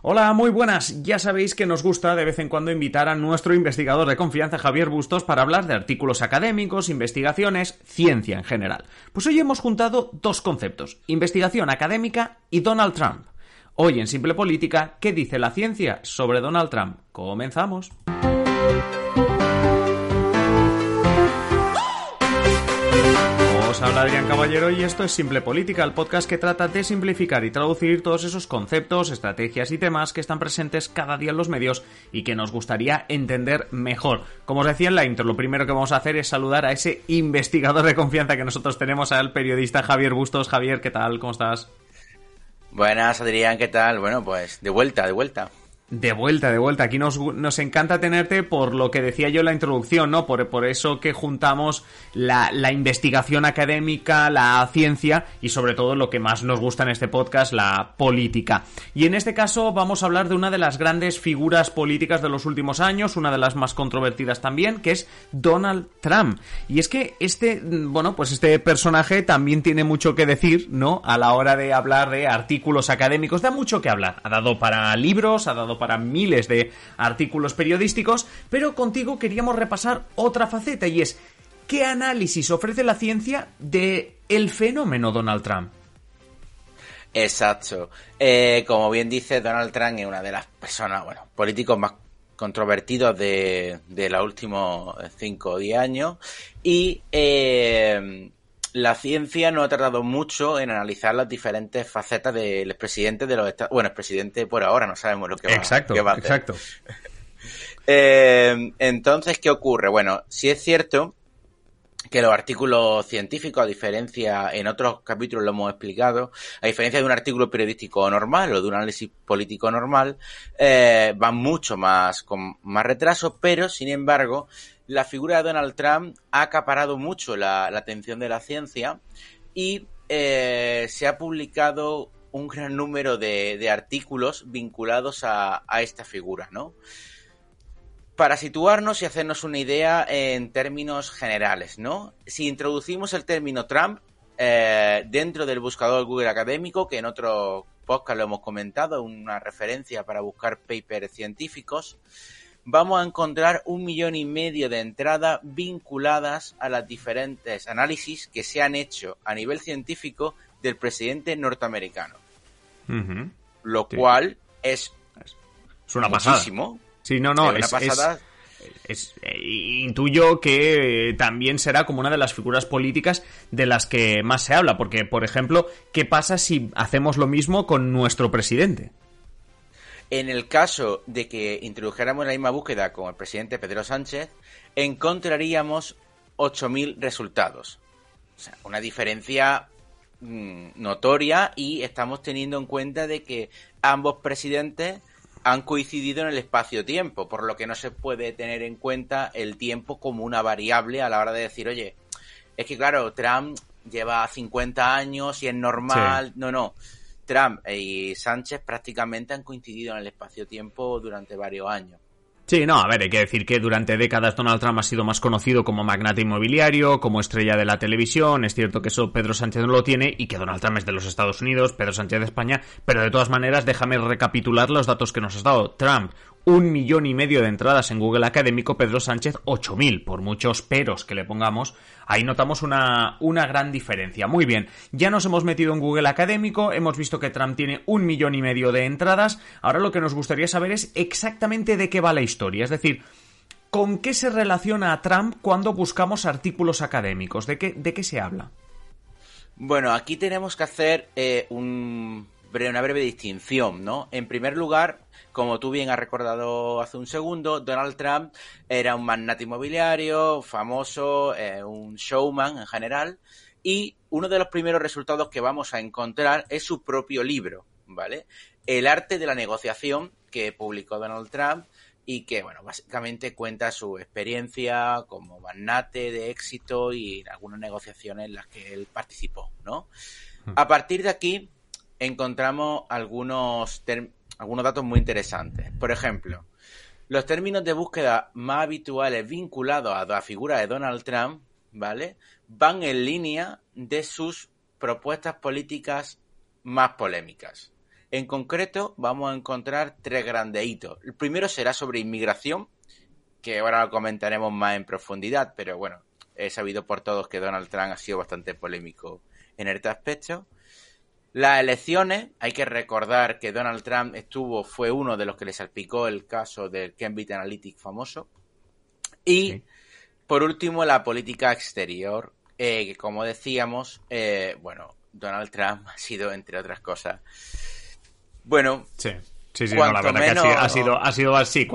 Hola, muy buenas. Ya sabéis que nos gusta de vez en cuando invitar a nuestro investigador de confianza, Javier Bustos, para hablar de artículos académicos, investigaciones, ciencia en general. Pues hoy hemos juntado dos conceptos, investigación académica y Donald Trump. Hoy en Simple Política, ¿qué dice la ciencia sobre Donald Trump? Comenzamos. Habla Adrián Caballero y esto es Simple Política, el podcast que trata de simplificar y traducir todos esos conceptos, estrategias y temas que están presentes cada día en los medios y que nos gustaría entender mejor. Como os decía en la intro, lo primero que vamos a hacer es saludar a ese investigador de confianza que nosotros tenemos, al periodista Javier Bustos. Javier, ¿qué tal? ¿Cómo estás? Buenas, Adrián, ¿qué tal? Bueno, pues de vuelta, de vuelta. De vuelta, de vuelta. Aquí nos, nos, encanta tenerte por lo que decía yo en la introducción, ¿no? Por, por eso que juntamos la, la, investigación académica, la ciencia y sobre todo lo que más nos gusta en este podcast, la política. Y en este caso vamos a hablar de una de las grandes figuras políticas de los últimos años, una de las más controvertidas también, que es Donald Trump. Y es que este, bueno, pues este personaje también tiene mucho que decir, ¿no? A la hora de hablar de artículos académicos, da mucho que hablar. Ha dado para libros, ha dado para miles de artículos periodísticos, pero contigo queríamos repasar otra faceta y es ¿qué análisis ofrece la ciencia de el fenómeno Donald Trump? Exacto. Eh, como bien dice, Donald Trump es una de las personas, bueno, políticos más controvertidos de, de los últimos 5 o 10 años. Y eh, la ciencia no ha tardado mucho en analizar las diferentes facetas del expresidente de los Estados Bueno, expresidente por ahora no sabemos lo que va, exacto, qué va a hacer. Exacto. eh, entonces, ¿qué ocurre? Bueno, si es cierto que los artículos científicos, a diferencia, en otros capítulos lo hemos explicado, a diferencia de un artículo periodístico normal o de un análisis político normal, eh, van mucho más con más retraso, pero sin embargo, la figura de Donald Trump ha acaparado mucho la, atención de la ciencia y eh, se ha publicado un gran número de, artículos vinculados a, a, esta figura, ¿no? Para situarnos y hacernos una idea en términos generales, ¿no? Si introducimos el término Trump eh, dentro del buscador Google académico, que en otro podcast lo hemos comentado, una referencia para buscar papers científicos, vamos a encontrar un millón y medio de entradas vinculadas a las diferentes análisis que se han hecho a nivel científico del presidente norteamericano. Uh -huh. Lo sí. cual es, es una muchísimo. pasada. Sí, no, no, es, es, una pasada. Es, eh, intuyo que también será como una de las figuras políticas de las que más se habla, porque, por ejemplo, ¿qué pasa si hacemos lo mismo con nuestro presidente? En el caso de que introdujéramos la misma búsqueda con el presidente Pedro Sánchez, encontraríamos 8.000 resultados. O sea, una diferencia mmm, notoria y estamos teniendo en cuenta de que ambos presidentes han coincidido en el espacio-tiempo, por lo que no se puede tener en cuenta el tiempo como una variable a la hora de decir, oye, es que claro, Trump lleva 50 años y es normal. Sí. No, no. Trump y Sánchez prácticamente han coincidido en el espacio-tiempo durante varios años. Sí, no, a ver, hay que decir que durante décadas Donald Trump ha sido más conocido como magnate inmobiliario, como estrella de la televisión, es cierto que eso Pedro Sánchez no lo tiene y que Donald Trump es de los Estados Unidos, Pedro Sánchez de España, pero de todas maneras déjame recapitular los datos que nos has dado. Trump, un millón y medio de entradas en Google Académico, Pedro Sánchez, ocho mil, por muchos peros que le pongamos, ahí notamos una, una gran diferencia. Muy bien, ya nos hemos metido en Google Académico, hemos visto que Trump tiene un millón y medio de entradas, ahora lo que nos gustaría saber es exactamente de qué va la historia, es decir, ¿con qué se relaciona a Trump cuando buscamos artículos académicos? ¿De qué, de qué se habla? Bueno, aquí tenemos que hacer eh, un, una breve distinción, ¿no? En primer lugar, como tú bien has recordado hace un segundo, Donald Trump era un magnate inmobiliario, famoso, eh, un showman en general, y uno de los primeros resultados que vamos a encontrar es su propio libro, ¿vale? El arte de la negociación que publicó Donald Trump y que, bueno, básicamente cuenta su experiencia como magnate de éxito y en algunas negociaciones en las que él participó, ¿no? A partir de aquí encontramos algunos algunos datos muy interesantes. Por ejemplo, los términos de búsqueda más habituales vinculados a la figura de Donald Trump, ¿vale? Van en línea de sus propuestas políticas más polémicas. En concreto, vamos a encontrar tres grandes hitos. El primero será sobre inmigración, que ahora lo comentaremos más en profundidad, pero bueno, he sabido por todos que Donald Trump ha sido bastante polémico en este aspecto. Las elecciones, hay que recordar que Donald Trump estuvo, fue uno de los que le salpicó el caso del Cambridge Analytic famoso. Y, por último, la política exterior, eh, que como decíamos, eh, bueno, Donald Trump ha sido, entre otras cosas, bueno, sí. Sí, sí, la verdad que ha sido, ha sido así.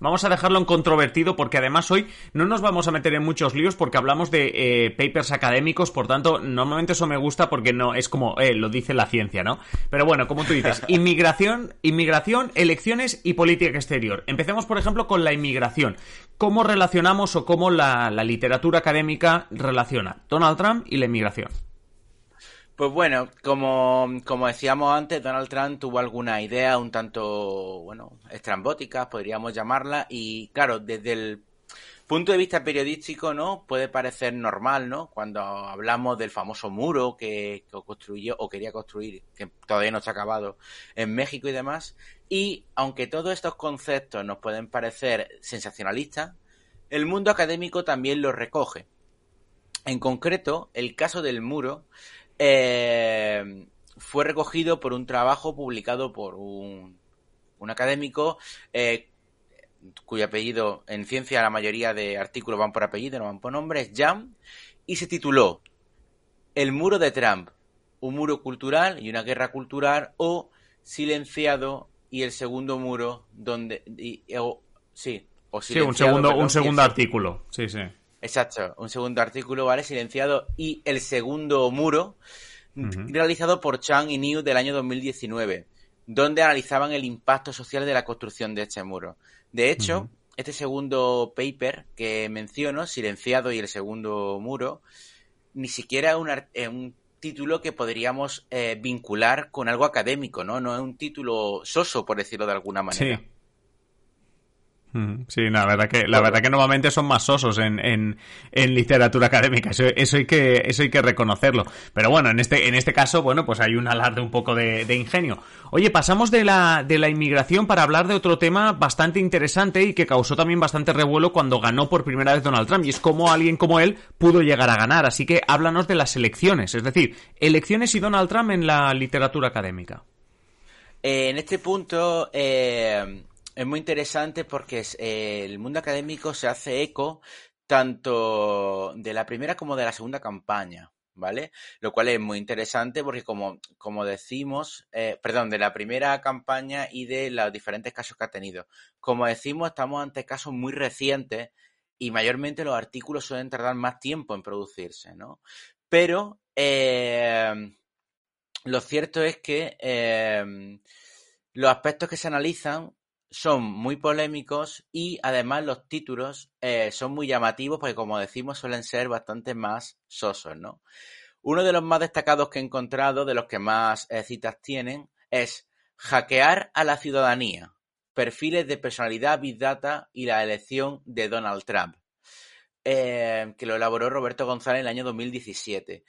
Vamos a dejarlo en controvertido porque además hoy no nos vamos a meter en muchos líos porque hablamos de eh, papers académicos, por tanto, normalmente eso me gusta porque no es como eh, lo dice la ciencia, ¿no? Pero bueno, como tú dices, inmigración, inmigración, elecciones y política exterior. Empecemos, por ejemplo, con la inmigración. ¿Cómo relacionamos o cómo la literatura académica relaciona Donald Trump y la inmigración? Pues bueno, como, como decíamos antes, Donald Trump tuvo alguna idea un tanto, bueno, estrambóticas, podríamos llamarla, y claro, desde el punto de vista periodístico, ¿no? Puede parecer normal, ¿no? Cuando hablamos del famoso muro que, que, construyó o quería construir, que todavía no está acabado, en México y demás. Y aunque todos estos conceptos nos pueden parecer sensacionalistas, el mundo académico también los recoge. En concreto, el caso del muro eh, fue recogido por un trabajo publicado por un, académico eh, cuyo apellido en ciencia la mayoría de artículos van por apellido, no van por nombre, es Jam, y se tituló El muro de Trump, un muro cultural y una guerra cultural o silenciado y el segundo muro donde sí, o sí, un segundo un segundo artículo, sí, sí. Exacto, un segundo artículo, ¿vale? Silenciado. Y el segundo muro, realizado por Chang y New del año 2019, donde analizaban el impacto social de la construcción de este muro. De hecho, este segundo paper que menciono, Silenciado y el segundo muro, ni siquiera es un, título que podríamos eh, vincular con algo académico, ¿no? No es un título soso, por decirlo de alguna manera. Sí. Sí, la verdad que la verdad que normalmente son más sosos en, en, literatura académica, eso, eso, hay que eso hay que reconocerlo. Pero bueno, en este en este caso, bueno, pues hay un alarde un poco de, ingenio. Oye, pasamos de la de la inmigración para hablar de otro tema bastante interesante y que causó también bastante revuelo cuando ganó por primera vez Donald Trump y es cómo alguien como él pudo llegar a ganar. Así que háblanos de las elecciones, es decir, elecciones y Donald Trump en la literatura académica. Eh, en este punto. Eh es muy interesante porque eh, el mundo académico se hace eco tanto de la primera como de la segunda campaña, ¿vale? Lo cual es muy interesante porque como, como decimos, eh, perdón, de la primera campaña y de los diferentes casos que ha tenido. Como decimos, estamos ante casos muy recientes y mayormente los artículos suelen tardar más tiempo en producirse, ¿no? Pero eh, lo cierto es que los aspectos que se analizan son muy polémicos y además los títulos eh, son muy llamativos porque como decimos suelen ser bastante más sosos, ¿no? Uno de los más destacados que he encontrado, de los que más eh, citas tienen, es Hackear a la ciudadanía, perfiles de personalidad Big Data y la elección de Donald Trump, eh, que lo elaboró Roberto González en el año 2017.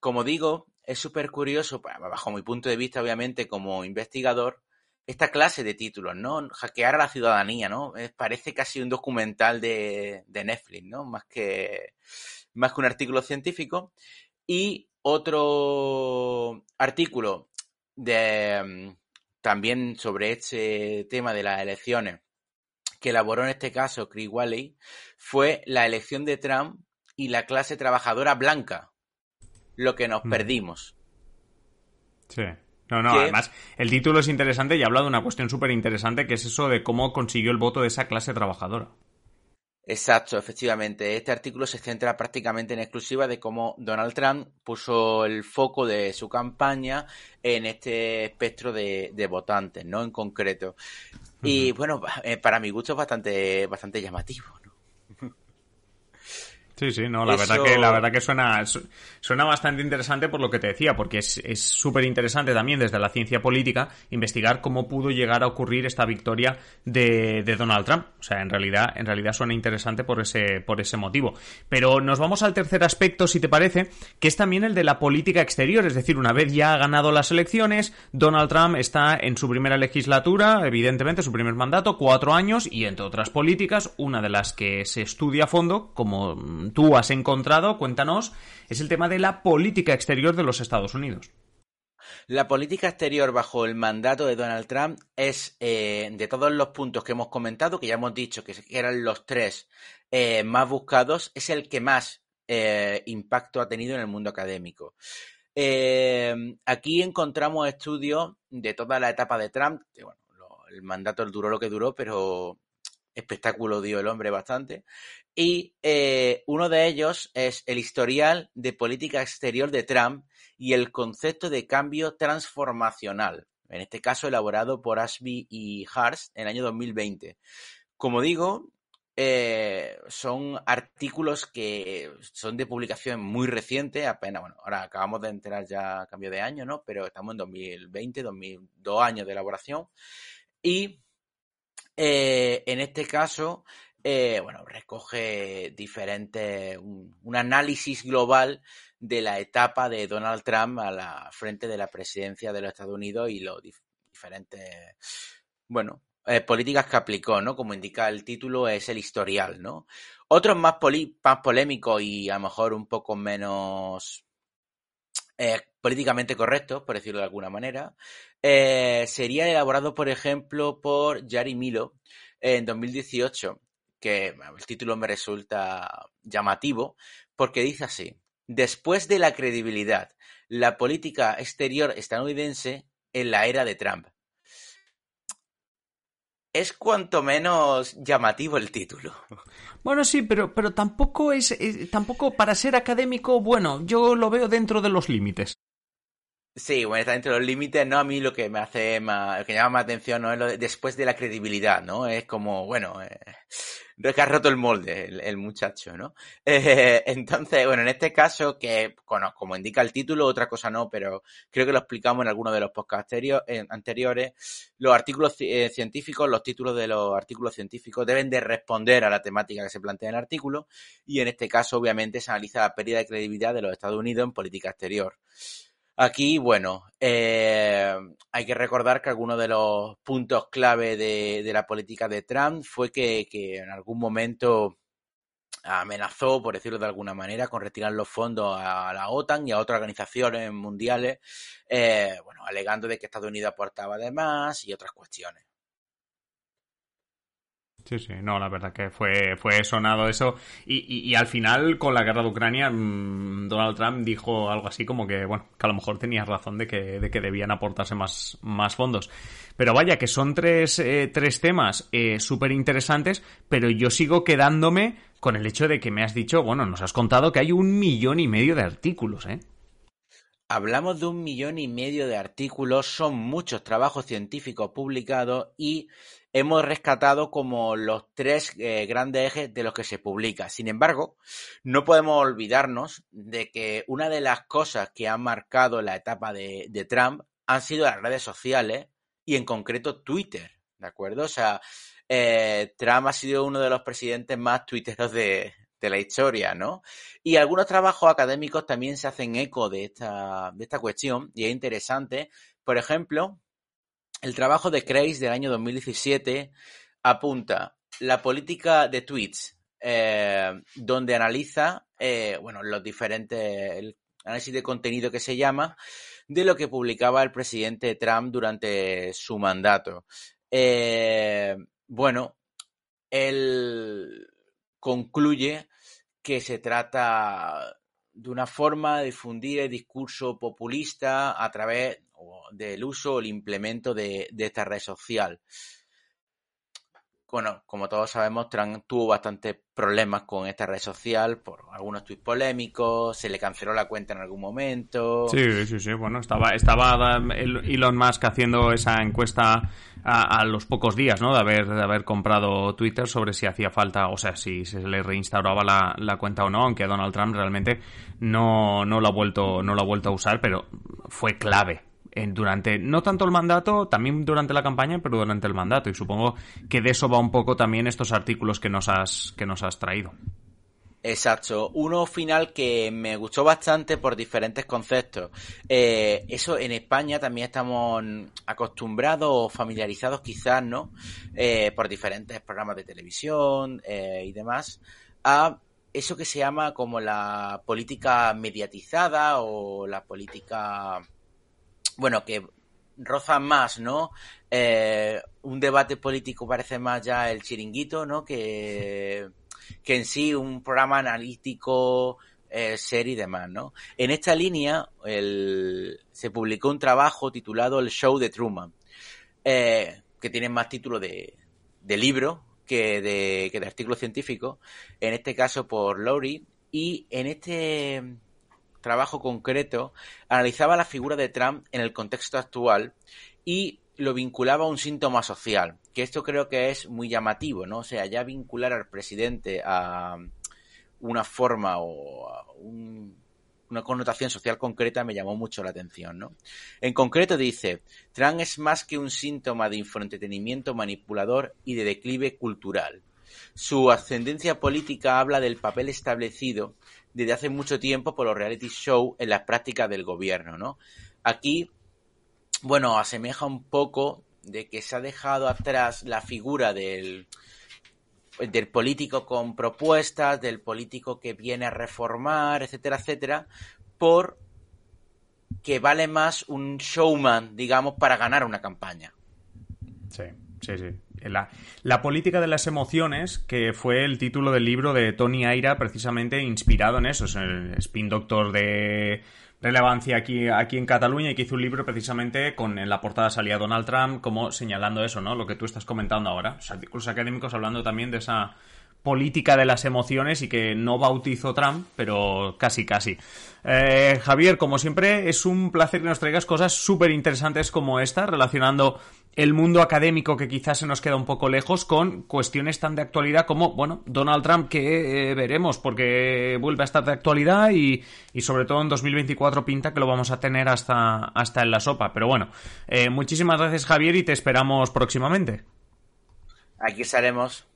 como digo, es súper curioso, bajo mi punto de vista, obviamente, como investigador, esta clase de títulos, ¿no? Hackear a la ciudadanía, ¿no? parece casi un documental de, Netflix, ¿no? Más que, más que un artículo científico. Y otro artículo de, mm, también sobre este tema de las elecciones que elaboró en este caso Chris Walley fue la elección de Trump y la clase trabajadora blanca, lo que nos mm. perdimos. Sí. No, no, además el título es interesante y habla de una cuestión súper interesante que es eso de cómo consiguió el voto de esa clase trabajadora. Exacto, efectivamente. Este artículo se centra prácticamente en exclusiva de cómo Donald Trump puso el foco de su campaña en este espectro de, votantes, ¿no? En concreto. Y bueno, eh, para mi gusto es bastante, bastante llamativo. Sí, sí, no, la verdad que, la verdad que suena, suena bastante interesante por lo que te decía, porque es súper interesante también desde la ciencia política investigar cómo pudo llegar a ocurrir esta victoria de, de, Donald Trump. O sea, en realidad, en realidad suena interesante por ese, por ese motivo. Pero nos vamos al tercer aspecto, si te parece, que es también el de la política exterior. Es decir, una vez ya ha ganado las elecciones, Donald Trump está en su primera legislatura, evidentemente, su primer mandato, cuatro años, y entre otras políticas, una de las que se estudia a fondo, como tú has encontrado, cuéntanos, es el tema de la política exterior de los Estados Unidos. La política exterior bajo el mandato de Donald Trump es, eh, de todos los puntos que hemos comentado, que ya hemos dicho que eran los tres eh, más buscados, es el que más eh, impacto ha tenido en el mundo académico. aquí encontramos estudios de toda la etapa de Trump, que bueno, el mandato duró lo que duró, pero espectáculo dio el hombre bastante. Y eh, uno de ellos es el historial de política exterior de Trump y el concepto de cambio transformacional, en este caso elaborado por Ashby y Hars en el año 2020. Como digo, eh, son artículos que son de publicación muy reciente, apenas, bueno, ahora acabamos de enterar ya a cambio de año, ¿no? Pero estamos en 2020, 2002 años de elaboración. Y eh, en este caso, eh, bueno, recoge diferentes, un, análisis global de la etapa de Donald Trump a la frente de la presidencia de los Estados Unidos y los diferentes, bueno, eh, políticas que aplicó, ¿no? Como indica el título, es el historial, ¿no? Otros más, más polémicos y a lo mejor un poco menos políticamente correctos, por decirlo de alguna manera, eh, sería elaborado, por ejemplo, por Yari Milo en 2018, que el título me resulta llamativo, porque dice así, después de la credibilidad, la política exterior estadounidense en la era de Trump. Es cuanto menos llamativo el título. Bueno, sí, pero, pero tampoco es, tampoco para ser académico, bueno, yo lo veo dentro de los límites. Sí, bueno, está dentro de los límites, ¿no? A mí lo que me hace más, lo que llama más atención, ¿no? Es lo de, después de la credibilidad, ¿no? Es como, bueno, eh, que ha roto el molde el, muchacho, ¿no? Eh, entonces, bueno, en este caso, que, bueno, como indica el título, otra cosa no, pero creo que lo explicamos en alguno de los podcasts anteriores, los artículos eh, científicos, los títulos de los artículos científicos deben de responder a la temática que se plantea en el artículo, y en este caso, obviamente, se analiza la pérdida de credibilidad de los Estados Unidos en política exterior. Aquí, bueno, eh, hay que recordar que algunos de los puntos clave de, la política de Trump fue que, en algún momento amenazó, por decirlo de alguna manera, con retirar los fondos a la OTAN y a otras organizaciones mundiales, eh, bueno, alegando de que Estados Unidos aportaba de más y otras cuestiones. Sí, sí, no, la verdad que fue, fue sonado eso. Y, y, al final, con la guerra de Ucrania, mm, Donald Trump dijo algo así como que, bueno, que a lo mejor tenías razón de que, de que debían aportarse más, más fondos. Pero vaya, que son tres, eh, tres temas eh, súper interesantes, pero yo sigo quedándome con el hecho de que me has dicho, bueno, nos has contado que hay un millón y medio de artículos, ¿eh? Hablamos de un millón y medio de artículos, son muchos trabajos científicos publicados y hemos rescatado como los tres eh, grandes ejes de los que se publica. Sin embargo, no podemos olvidarnos de que una de las cosas que han marcado la etapa de, Trump han sido las redes sociales y en concreto Twitter, ¿de acuerdo? O sea, eh, Trump ha sido uno de los presidentes más twitteros de, de la historia, ¿no? Y algunos trabajos académicos también se hacen eco de esta, de esta cuestión y es interesante. Por ejemplo, el trabajo de Kreis del año 2017 apunta la política de tweets, eh, donde analiza, eh, bueno, los diferentes, el análisis de contenido que se llama, de lo que publicaba el presidente Trump durante su mandato. Eh, bueno, él concluye que se trata de una forma de difundir el discurso populista a través del uso o el implemento de, esta red social. bueno, como todos sabemos, Trump tuvo bastantes problemas con esta red social por algunos tweets polémicos, se le canceló la cuenta en algún momento. Sí, sí, sí, bueno, estaba, estaba Elon Musk haciendo esa encuesta a, los pocos días, ¿no? De haber, de haber comprado Twitter sobre si hacía falta, o sea, si se le reinstauraba la, la cuenta o no, aunque Donald Trump realmente no, no lo ha vuelto, no lo ha vuelto a usar, pero fue clave durante, no tanto el mandato, también durante la campaña, pero durante el mandato. Y supongo que de eso va un poco también estos artículos que nos has, que nos has traído. Exacto, uno final que me gustó bastante por diferentes conceptos. Eh, eso en España también estamos acostumbrados o familiarizados quizás, ¿no? Eh, por diferentes programas de televisión eh, y demás, a eso que se llama como la política mediatizada o la política bueno, que roza más, ¿no? Eh, un debate político parece más ya el chiringuito, ¿no? Que, que en sí un programa analítico, eh, serie y demás, ¿no? En esta línea el, se publicó un trabajo titulado El Show de Truman, eh, que tiene más título de, de libro que de, que de artículo científico, en este caso por Lowry, y en este trabajo concreto, analizaba la figura de Trump en el contexto actual y lo vinculaba a un síntoma social, que esto creo que es muy llamativo, ¿no? O sea, ya vincular al presidente a una forma o una connotación social concreta me llamó mucho la atención, ¿no? En concreto dice, Trump es más que un síntoma de infoentretenimiento manipulador y de declive cultural. Su ascendencia política habla del papel establecido desde hace mucho tiempo por los reality show en las prácticas del gobierno, ¿no? Aquí, bueno, asemeja un poco de que se ha dejado atrás la figura del, del político con propuestas, del político que viene a reformar, etcétera, etcétera, por que vale más un showman, digamos, para ganar una campaña. Sí, sí, sí. La, política de las emociones, que fue el título del libro de Tony Aira, precisamente inspirado en eso. Es el spin doctor de relevancia aquí, aquí en Cataluña y que hizo un libro precisamente con en la portada salía Donald Trump como señalando eso, ¿no? Lo que tú estás comentando ahora. artículos académicos hablando también de esa política de las emociones y que no bautizó Trump, pero casi, casi. Eh, Javier, como siempre, es un placer que nos traigas cosas súper interesantes como esta, relacionando el mundo académico que quizás se nos queda un poco lejos con cuestiones tan de actualidad como, bueno, Donald Trump, que eh, veremos porque vuelve a estar de actualidad y, y, sobre todo en 2024 pinta que lo vamos a tener hasta, hasta en la sopa. Pero bueno, eh, muchísimas gracias Javier y te esperamos próximamente. Aquí estaremos.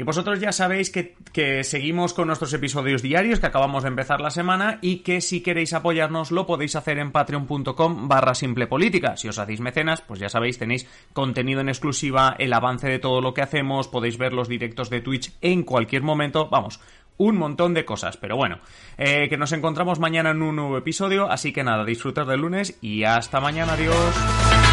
Y vosotros ya sabéis que, seguimos con nuestros episodios diarios que acabamos de empezar la semana y que si queréis apoyarnos lo podéis hacer en patreon.com barra simple política. Si os hacéis mecenas, pues ya sabéis, tenéis contenido en exclusiva, el avance de todo lo que hacemos, podéis ver los directos de Twitch en cualquier momento. Vamos, un montón de cosas. Pero bueno, eh, que nos encontramos mañana en un nuevo episodio. Así que nada, disfrutar del lunes y hasta mañana. Adiós.